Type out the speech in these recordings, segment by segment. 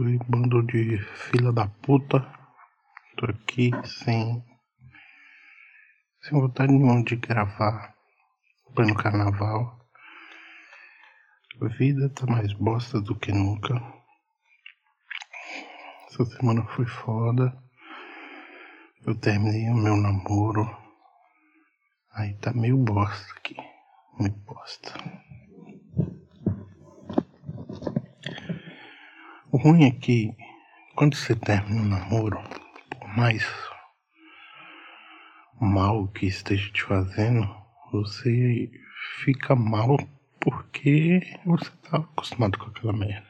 Oi, bando de filha da puta. Tô aqui sem. sem vontade nenhuma de gravar plano carnaval. A vida tá mais bosta do que nunca. Essa semana foi foda. Eu terminei o meu namoro. Aí tá meio bosta aqui. Meio bosta. O ruim é que quando você termina um namoro, por mais mal que esteja te fazendo, você fica mal porque você tá acostumado com aquela merda.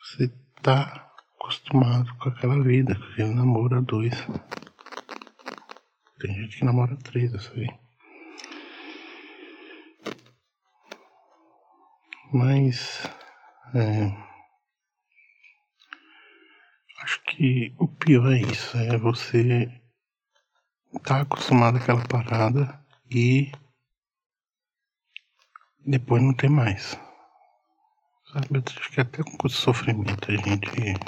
Você tá acostumado com aquela vida, com aquele namoro a dois. Tem gente que namora três, eu sei. Mas é, acho que o pior é isso, é você tá acostumado àquela parada e depois não tem mais. Sabe, acho que até com o sofrimento a gente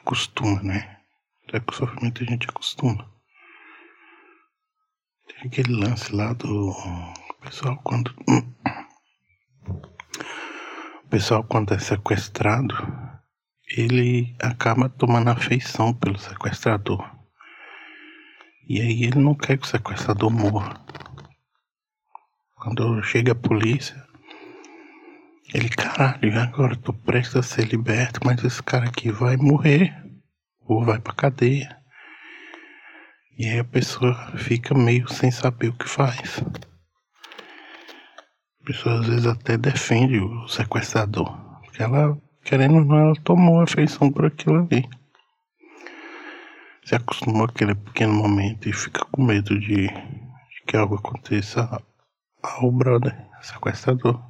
acostuma, né? Até com o sofrimento a gente acostuma. Tem aquele lance lá do pessoal quando pessoal, quando é sequestrado, ele acaba tomando afeição pelo sequestrador. E aí ele não quer que o sequestrador morra. Quando chega a polícia, ele, caralho, agora tô prestes a ser liberto, mas esse cara aqui vai morrer. Ou vai pra cadeia. E aí a pessoa fica meio sem saber o que faz. A pessoa às vezes até defende o sequestrador. Porque ela, querendo ou não, ela tomou afeição por aquilo ali. Se acostumou àquele pequeno momento e fica com medo de, de que algo aconteça ao brother, sequestrador.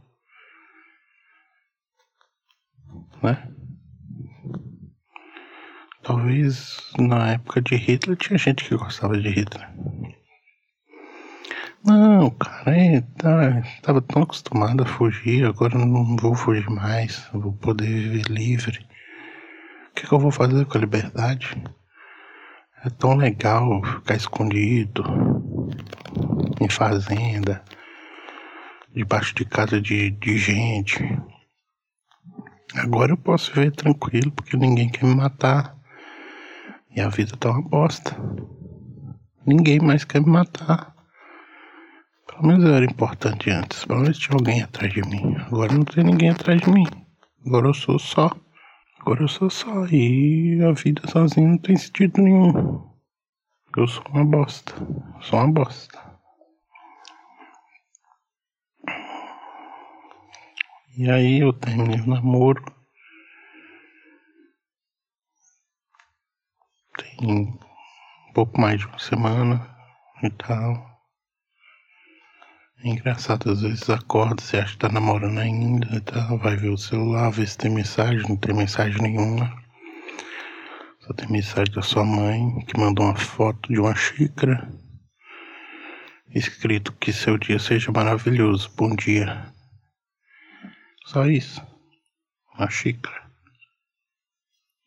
Né? Talvez na época de Hitler tinha gente que gostava de Hitler. Não, cara, é, tá, tava tão acostumado a fugir, agora não vou fugir mais, vou poder viver livre. O que, que eu vou fazer com a liberdade? É tão legal ficar escondido em fazenda, debaixo de casa de, de gente. Agora eu posso viver tranquilo porque ninguém quer me matar. E a vida tá uma bosta. Ninguém mais quer me matar. Pelo menos eu era importante antes. Pelo menos tinha alguém atrás de mim. Agora não tem ninguém atrás de mim. Agora eu sou só. Agora eu sou só. E a vida sozinho não tem sentido nenhum. Eu sou uma bosta. Sou uma bosta. E aí eu terminei o namoro. Tem um pouco mais de uma semana e tal. É engraçado, às vezes acorda, você acha que tá namorando ainda, tá? vai ver o celular, ver se tem mensagem, não tem mensagem nenhuma. Só tem mensagem da sua mãe, que mandou uma foto de uma xícara, escrito que seu dia seja maravilhoso, bom dia. Só isso. Uma xícara.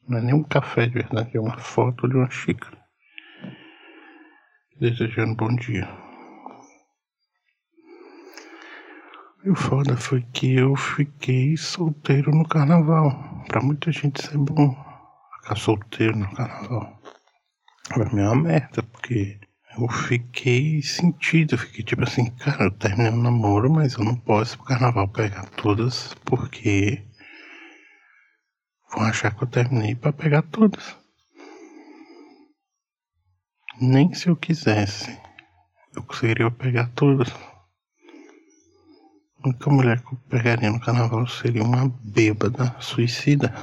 Não é nem um café de verdade, é uma foto de uma xícara. Desejando bom dia. E o foda foi que eu fiquei solteiro no carnaval. Pra muita gente isso é bom. Ficar solteiro no carnaval. Pra mim é uma merda, porque eu fiquei sentido. Eu fiquei tipo assim, cara, eu terminei o namoro, mas eu não posso pro carnaval pegar todas, porque vão achar que eu terminei pra pegar todas. Nem se eu quisesse, eu conseguiria pegar todas. A única mulher que eu pegaria no carnaval seria uma bêbada suicida.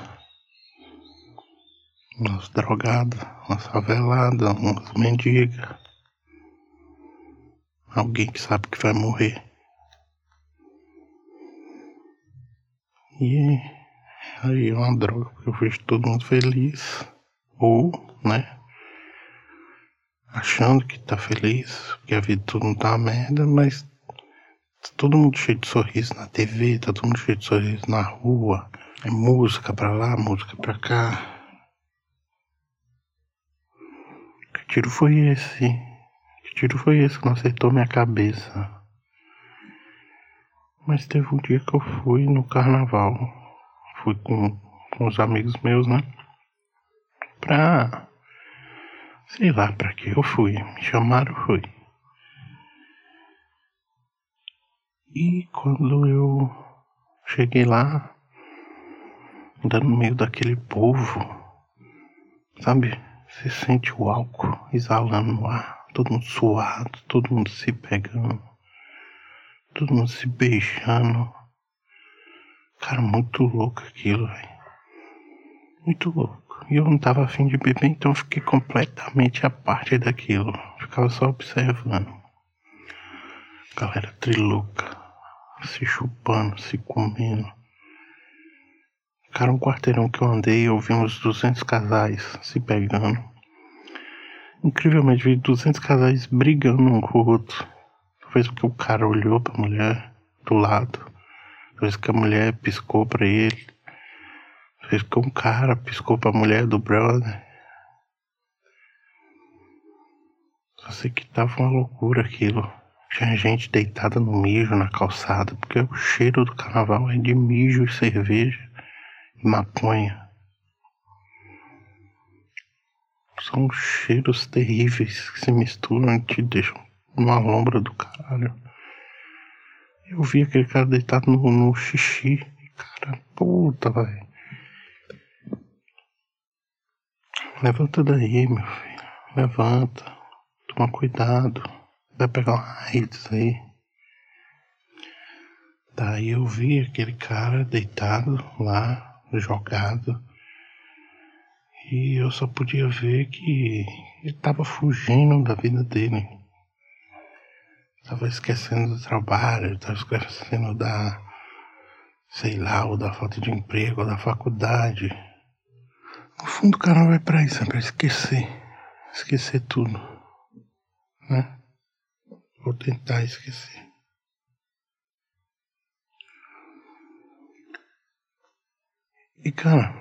Umas drogadas, umas faveladas, umas mendigas. Alguém que sabe que vai morrer. E aí é uma droga, porque eu vejo todo mundo feliz. Ou, né? Achando que tá feliz, porque a vida todo mundo tá uma merda, mas todo mundo cheio de sorriso na TV, tá todo mundo cheio de sorriso na rua. É música pra lá, música pra cá. Que tiro foi esse? Que tiro foi esse que não acertou minha cabeça? Mas teve um dia que eu fui no carnaval. Fui com, com os amigos meus, né? Pra. Sei lá pra que eu fui. Me chamaram, fui. E quando eu cheguei lá, andando no meio daquele povo, sabe? Você sente o álcool exalando no ar, todo mundo suado, todo mundo se pegando, todo mundo se beijando. Cara, muito louco aquilo, velho. Muito louco. E eu não tava afim de beber, então eu fiquei completamente à parte daquilo. Ficava só observando. Galera trilouca se chupando, se comendo. Cara, um quarteirão que eu andei, eu vi uns 200 casais se pegando. Incrivelmente, vi 200 casais brigando um com o outro. Talvez porque o cara olhou pra mulher do lado. Talvez que a mulher piscou pra ele. Talvez que um cara piscou pra mulher do brother. Só sei que tava uma loucura aquilo. Tinha gente deitada no mijo na calçada, porque o cheiro do carnaval é de mijo e cerveja e maconha. São cheiros terríveis que se misturam e te deixam numa lombra do caralho. Eu vi aquele cara deitado no, no xixi. Cara, puta, velho. Levanta daí, meu filho. Levanta. Toma cuidado vai pegar uma AIDS aí. Daí eu vi aquele cara deitado lá, jogado. E eu só podia ver que ele tava fugindo da vida dele. Tava esquecendo do trabalho, tava esquecendo da, sei lá, ou da falta de emprego, ou da faculdade. No fundo o cara vai pra isso, é pra esquecer. Esquecer tudo. Né? Vou tentar esquecer. E cara,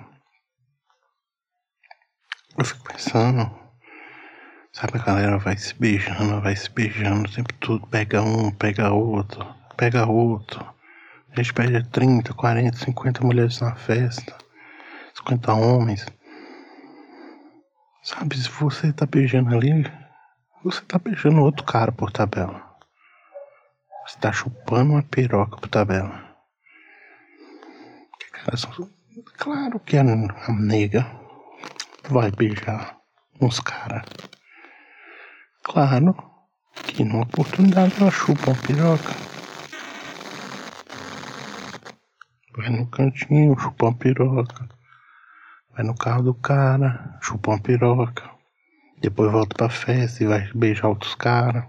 eu fico pensando, sabe, a galera vai se beijando, vai se beijando o tempo todo, pega um, pega outro, pega outro. A gente perde 30, 40, 50 mulheres na festa, 50 homens. Sabe, se você tá beijando ali, você tá beijando outro cara por tabela. Você tá chupando uma piroca por tabela. Claro que a, a nega vai beijar uns caras. Claro que numa oportunidade ela chupa uma piroca. Vai no cantinho, chupa uma piroca. Vai no carro do cara, chupa uma piroca. Depois volta pra festa e vai beijar outros caras.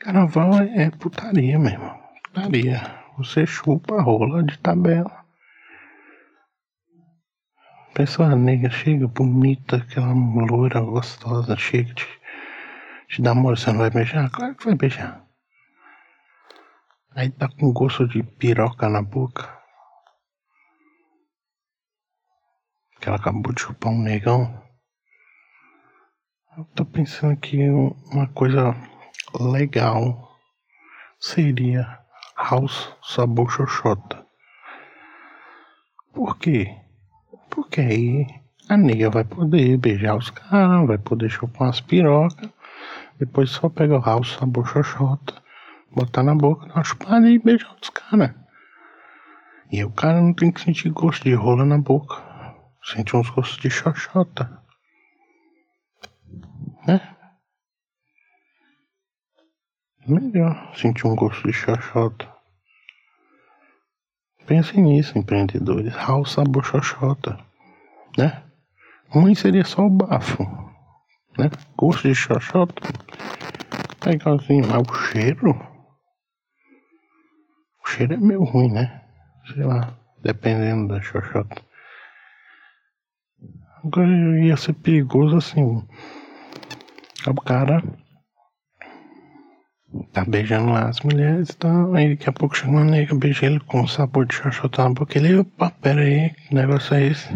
Carnaval é, é putaria mesmo. Putaria. Você chupa a rola de tabela. Pessoa negra chega bonita, aquela loira gostosa, chega te, te dá amor, você não vai beijar? Claro que vai beijar. Aí tá com gosto de piroca na boca. Que ela acabou de chupar um negão. Eu tô pensando que uma coisa legal seria House Sabor Xoxota. Por quê? Porque aí a nega vai poder beijar os caras, vai poder chupar umas pirocas, depois só pega o House Sabor Xoxota, botar na boca, dar uma chupada e beijar os caras. E aí o cara não tem que sentir gosto de rola na boca. Sente uns gostos de xoxota né? Melhor sentir um gosto de xoxota. Pensem nisso, empreendedores. Raul sabor xoxota, né? Ruim seria só o bafo, né? Gosto de xoxota. Legalzinho, mas o cheiro... O cheiro é meio ruim, né? Sei lá, dependendo da xoxota. Agora ia ser perigoso assim o cara Tá beijando lá as mulheres e tal. Aí daqui a pouco chega uma nega, beija ele com sabor de xoxota na boca. Ele, opa, pera aí, que negócio é esse?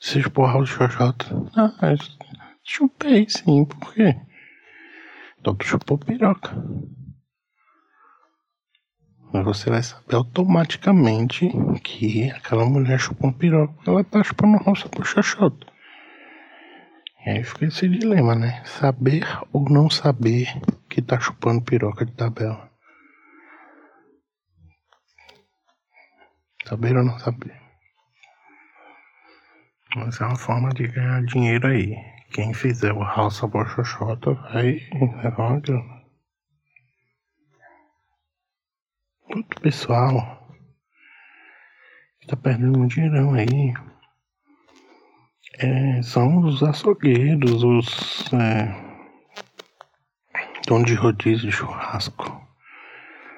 Você esporra de xoxota? Ah, chupei sim, por quê? Então tu chupou piroca. Mas você vai saber automaticamente que aquela mulher chupou um piroca. Ela tá chupando roça por xoxota. Aí fica esse dilema, né? Saber ou não saber que tá chupando piroca de tabela. Saber ou não saber. Mas é uma forma de ganhar dinheiro aí. Quem fizer o House Xoxota vai levar uma grana. Outro pessoal tá perdendo um dinheirão aí é, são os açougueiros, os é, donos de rodízio de churrasco.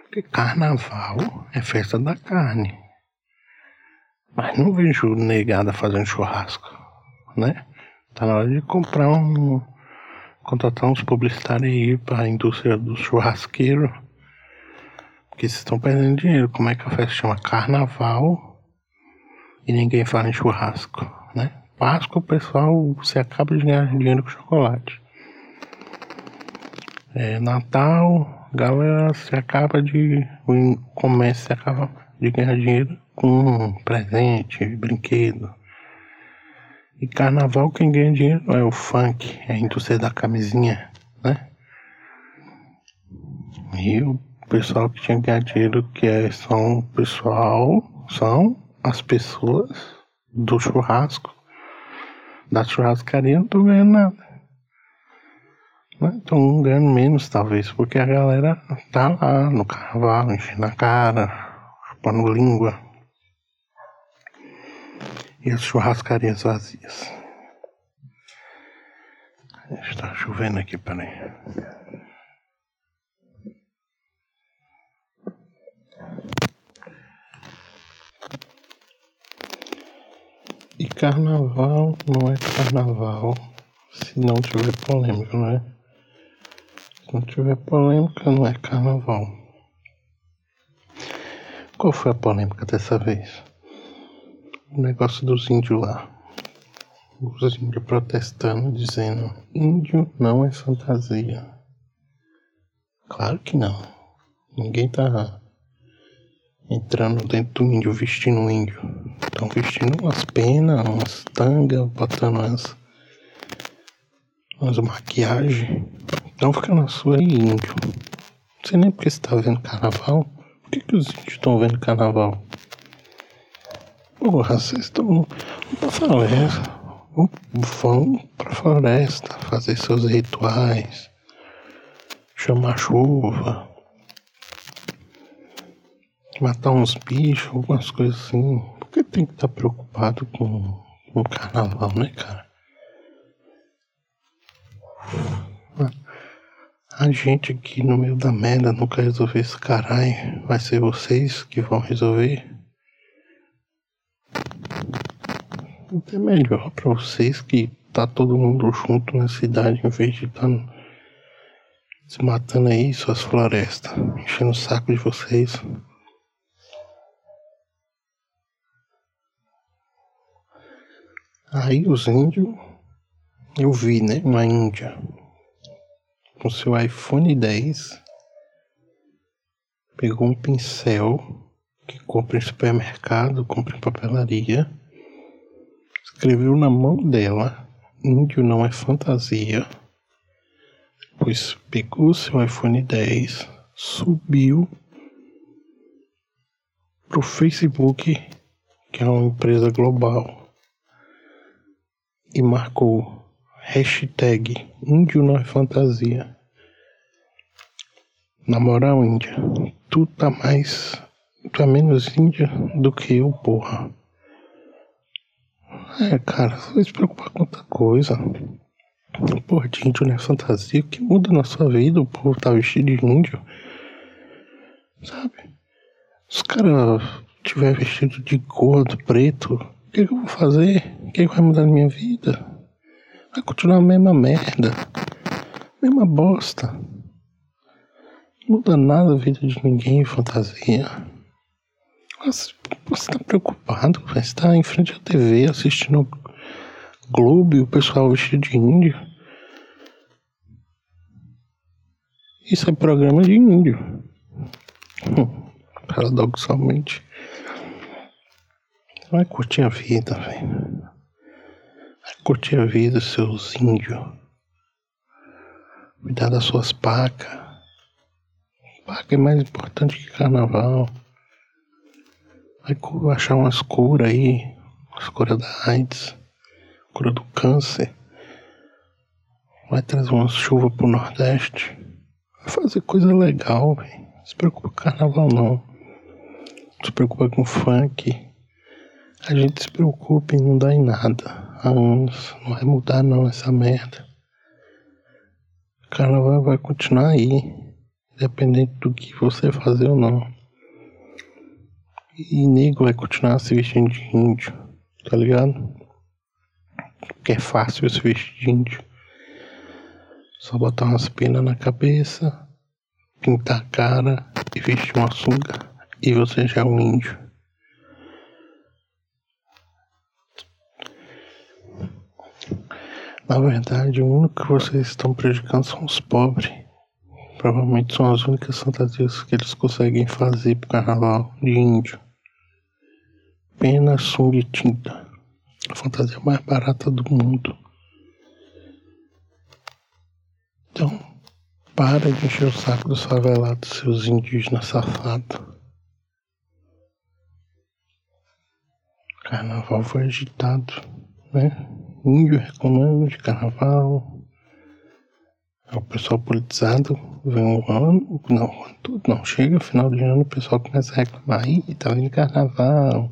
Porque carnaval é festa da carne. Mas não vejo negada fazendo churrasco, né? Tá na hora de comprar um. contratar uns publicitários aí pra indústria do churrasqueiro. Porque vocês estão perdendo dinheiro. Como é que a festa chama carnaval e ninguém fala em churrasco? Páscoa, o pessoal você acaba de ganhar dinheiro com chocolate. É, Natal, galera, você acaba de. O comércio acaba de ganhar dinheiro com presente, brinquedo. E carnaval quem ganha dinheiro é o funk, é a indústria da camisinha, né? E o pessoal que tinha que ganhar dinheiro que é, são o pessoal, são as pessoas do churrasco, da churrascaria, não tô ganhando nada. Estão ganhando menos talvez, porque a galera tá lá no carnaval, enchendo a cara, chupando língua e as churrascarias vazias. Está chovendo aqui, peraí. E carnaval não é carnaval se não tiver polêmica, não é? Se não tiver polêmica, não é carnaval. Qual foi a polêmica dessa vez? o negócio dos índios lá. Os índios protestando, dizendo: índio não é fantasia. Claro que não. Ninguém tá entrando dentro do índio vestindo um índio. Estão vestindo umas penas, umas tangas, botando umas, umas maquiagens. Então fica na sua aí, índio. Não sei nem porque você tá vendo carnaval. Por que, que os índios estão vendo carnaval? Porra, vocês estão na floresta. Vão pra floresta fazer seus rituais, chamar chuva, matar uns bichos, algumas coisas assim. Por que tem que estar tá preocupado com, o carnaval, né, cara? A gente aqui no meio da merda nunca resolveu esse caralho. Vai ser vocês que vão resolver. É melhor para vocês que tá todo mundo junto na cidade em vez de estar tá se matando aí suas florestas, enchendo o saco de vocês. Aí os índios, eu vi, né? Uma índia com seu iPhone 10 pegou um pincel que compra em supermercado, compra em papelaria escreveu na mão dela: Índio não é fantasia. Pois pegou seu iPhone 10, subiu pro Facebook, que é uma empresa global, e marcou hashtag Índio não é fantasia. Na moral, Índia, tu tá mais. Tu é menos índia do que eu, porra. É, cara, você vai se preocupar com outra coisa. Porra, de índio não é fantasia. O que muda na sua vida? O povo tá vestido de índio. Sabe? Se os caras tiver vestido de gordo, preto, que, que, eu vou fazer? O que, vai mudar na minha vida? Vai continuar a mesma merda. Mesma bosta. muda nada a vida de ninguém, fantasia. Você, você tá preocupado, você tá em frente à TV assistindo Globo e o pessoal vestido de índio. Isso é programa de índio. Paradoxalmente. Vai curtir a vida, velho. Vai curtir a vida, seus índios. Cuidar das suas pacas. Paca é mais importante que carnaval. Vai achar umas curas aí. As curas da AIDS. Cura do câncer. Vai trazer umas chuvas pro Nordeste. Vai fazer coisa legal, velho. Não se preocupa com carnaval não. Não se preocupa com funk. A gente se preocupa em não dar em nada há anos. Não vai mudar não essa merda. O carnaval vai continuar aí, independente do que você fazer ou não. E nego vai continuar se vestindo de índio, tá ligado? Porque é fácil se vestir de índio. Só botar umas penas na cabeça, pintar a cara e vestir uma sunga. E você já é um índio. Na verdade, o único que vocês estão prejudicando são os pobres. Provavelmente são as únicas fantasias que eles conseguem fazer pro carnaval de índio. Pena, sunga e tinta. A fantasia mais barata do mundo. Então, para de encher o saco dos favelados, seus indígenas safados. Carnaval foi agitado, né? Índio reclamando de carnaval. É o pessoal politizado vem um ano, não, tudo não. Chega final de ano, o pessoal começa a reclamar. Ih, tá vindo carnaval.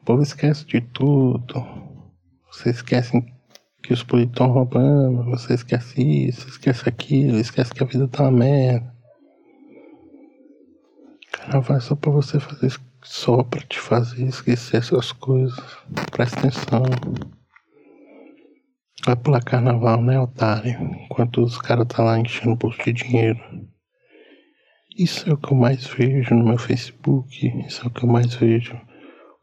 O povo esquece de tudo. Vocês esquecem que os políticos estão roubando, você esquece isso, esquece aquilo, esquece que a vida tá uma merda. Carnaval é só pra você fazer só pra te fazer esquecer essas coisas. Presta atenção. Vai pular carnaval, né, otário? Enquanto os caras tá lá enchendo o bolso de dinheiro. Isso é o que eu mais vejo no meu Facebook. Isso é o que eu mais vejo.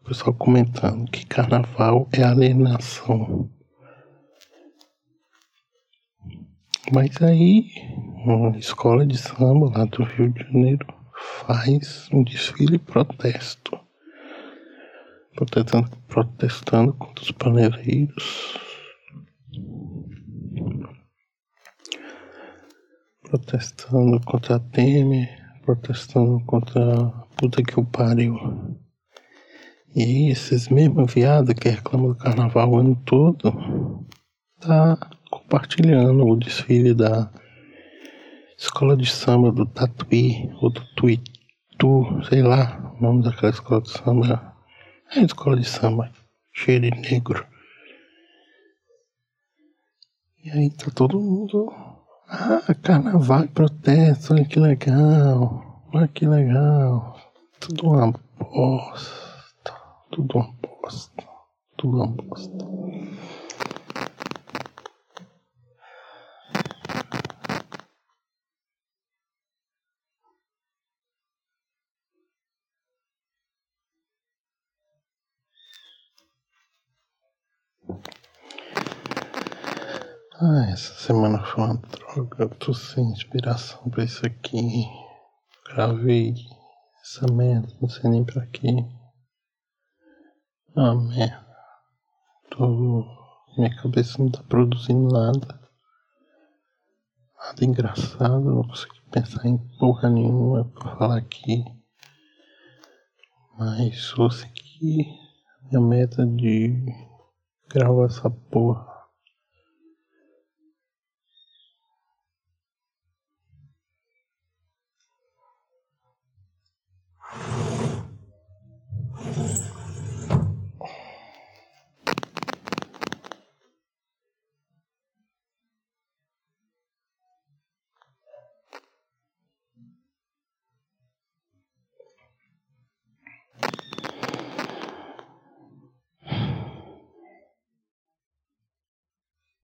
O pessoal comentando que carnaval é alienação. Mas aí, uma escola de samba lá do Rio de Janeiro faz um desfile protesto. Protestando, protestando contra os paneleiros. Protestando contra a Temer, protestando contra a puta que o pariu. E esses mesmos viados que reclamam do carnaval o ano todo, tá compartilhando o desfile da escola de samba do Tatuí, ou do Tuitu, sei lá, o nome daquela escola de samba. É escola de samba, cheia de negro. E aí tá todo mundo. Ah, carnaval e protesto, olha que legal. Olha que legal. Tudo uma bosta. Tudo uma bosta. Tudo uma bosta. Ah, essa semana foi uma droga. Eu tô sem inspiração pra isso aqui. Gravei essa merda, não sei nem pra quê. Ah, merda. Tô. Minha cabeça não tá produzindo nada. Nada engraçado, não consigo pensar em porra nenhuma pra falar aqui. Mas vou seguir minha meta de gravar essa porra